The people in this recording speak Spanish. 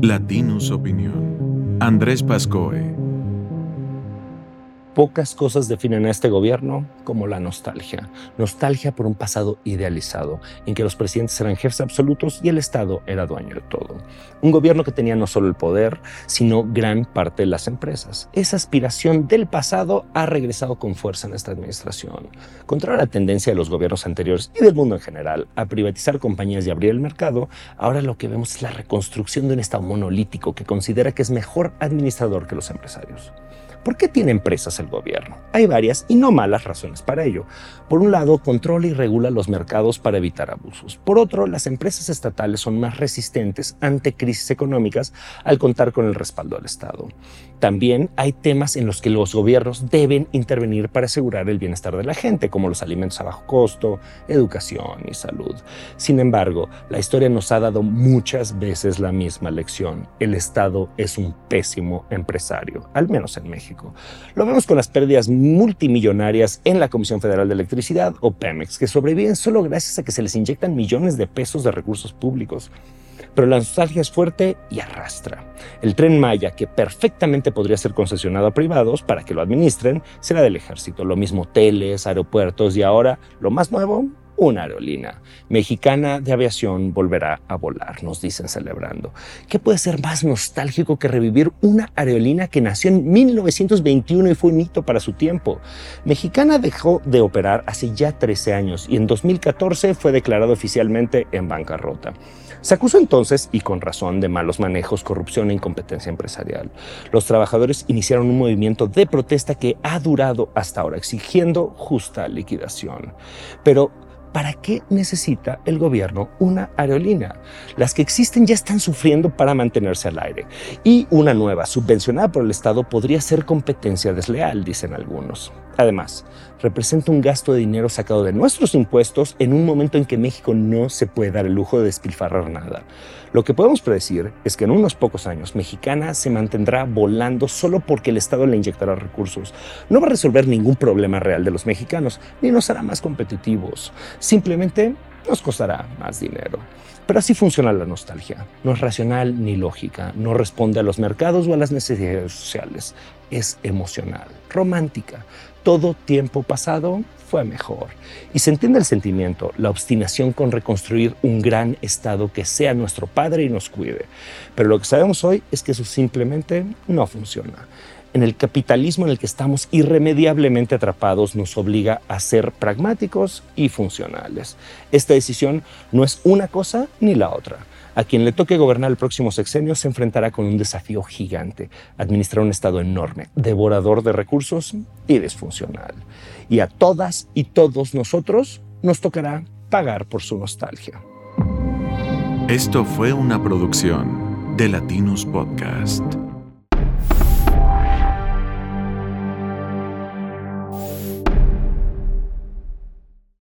Latinus Opinión. Andrés Pascoe Pocas cosas definen a este gobierno como la nostalgia. Nostalgia por un pasado idealizado, en que los presidentes eran jefes absolutos y el Estado era dueño de todo. Un gobierno que tenía no solo el poder, sino gran parte de las empresas. Esa aspiración del pasado ha regresado con fuerza en esta administración. Contra la tendencia de los gobiernos anteriores y del mundo en general a privatizar compañías y abrir el mercado, ahora lo que vemos es la reconstrucción de un Estado monolítico que considera que es mejor administrador que los empresarios. ¿Por qué tiene empresas el gobierno? Hay varias y no malas razones para ello. Por un lado, controla y regula los mercados para evitar abusos. Por otro, las empresas estatales son más resistentes ante crisis económicas al contar con el respaldo del Estado. También hay temas en los que los gobiernos deben intervenir para asegurar el bienestar de la gente, como los alimentos a bajo costo, educación y salud. Sin embargo, la historia nos ha dado muchas veces la misma lección. El Estado es un pésimo empresario, al menos en México. Lo vemos con las pérdidas multimillonarias en la Comisión Federal de Electricidad o Pemex, que sobreviven solo gracias a que se les inyectan millones de pesos de recursos públicos pero la nostalgia es fuerte y arrastra. El tren Maya, que perfectamente podría ser concesionado a privados para que lo administren, será del ejército. Lo mismo hoteles, aeropuertos y ahora, lo más nuevo, una aerolínea mexicana de aviación volverá a volar, nos dicen celebrando. ¿Qué puede ser más nostálgico que revivir una aerolínea que nació en 1921 y fue un hito para su tiempo? Mexicana dejó de operar hace ya 13 años y en 2014 fue declarado oficialmente en bancarrota. Se acusó entonces, y con razón, de malos manejos, corrupción e incompetencia empresarial. Los trabajadores iniciaron un movimiento de protesta que ha durado hasta ahora, exigiendo justa liquidación. Pero ¿Para qué necesita el gobierno una aerolínea? Las que existen ya están sufriendo para mantenerse al aire y una nueva, subvencionada por el Estado, podría ser competencia desleal, dicen algunos. Además, representa un gasto de dinero sacado de nuestros impuestos en un momento en que México no se puede dar el lujo de despilfarrar nada. Lo que podemos predecir es que en unos pocos años Mexicana se mantendrá volando solo porque el Estado le inyectará recursos. No va a resolver ningún problema real de los mexicanos, ni nos hará más competitivos. Simplemente nos costará más dinero. Pero así funciona la nostalgia. No es racional ni lógica, no responde a los mercados o a las necesidades sociales. Es emocional, romántica. Todo tiempo pasado fue mejor. Y se entiende el sentimiento, la obstinación con reconstruir un gran Estado que sea nuestro padre y nos cuide. Pero lo que sabemos hoy es que eso simplemente no funciona en el capitalismo en el que estamos irremediablemente atrapados nos obliga a ser pragmáticos y funcionales. Esta decisión no es una cosa ni la otra. A quien le toque gobernar el próximo sexenio se enfrentará con un desafío gigante, administrar un Estado enorme, devorador de recursos y disfuncional. Y a todas y todos nosotros nos tocará pagar por su nostalgia. Esto fue una producción de Latinus Podcast.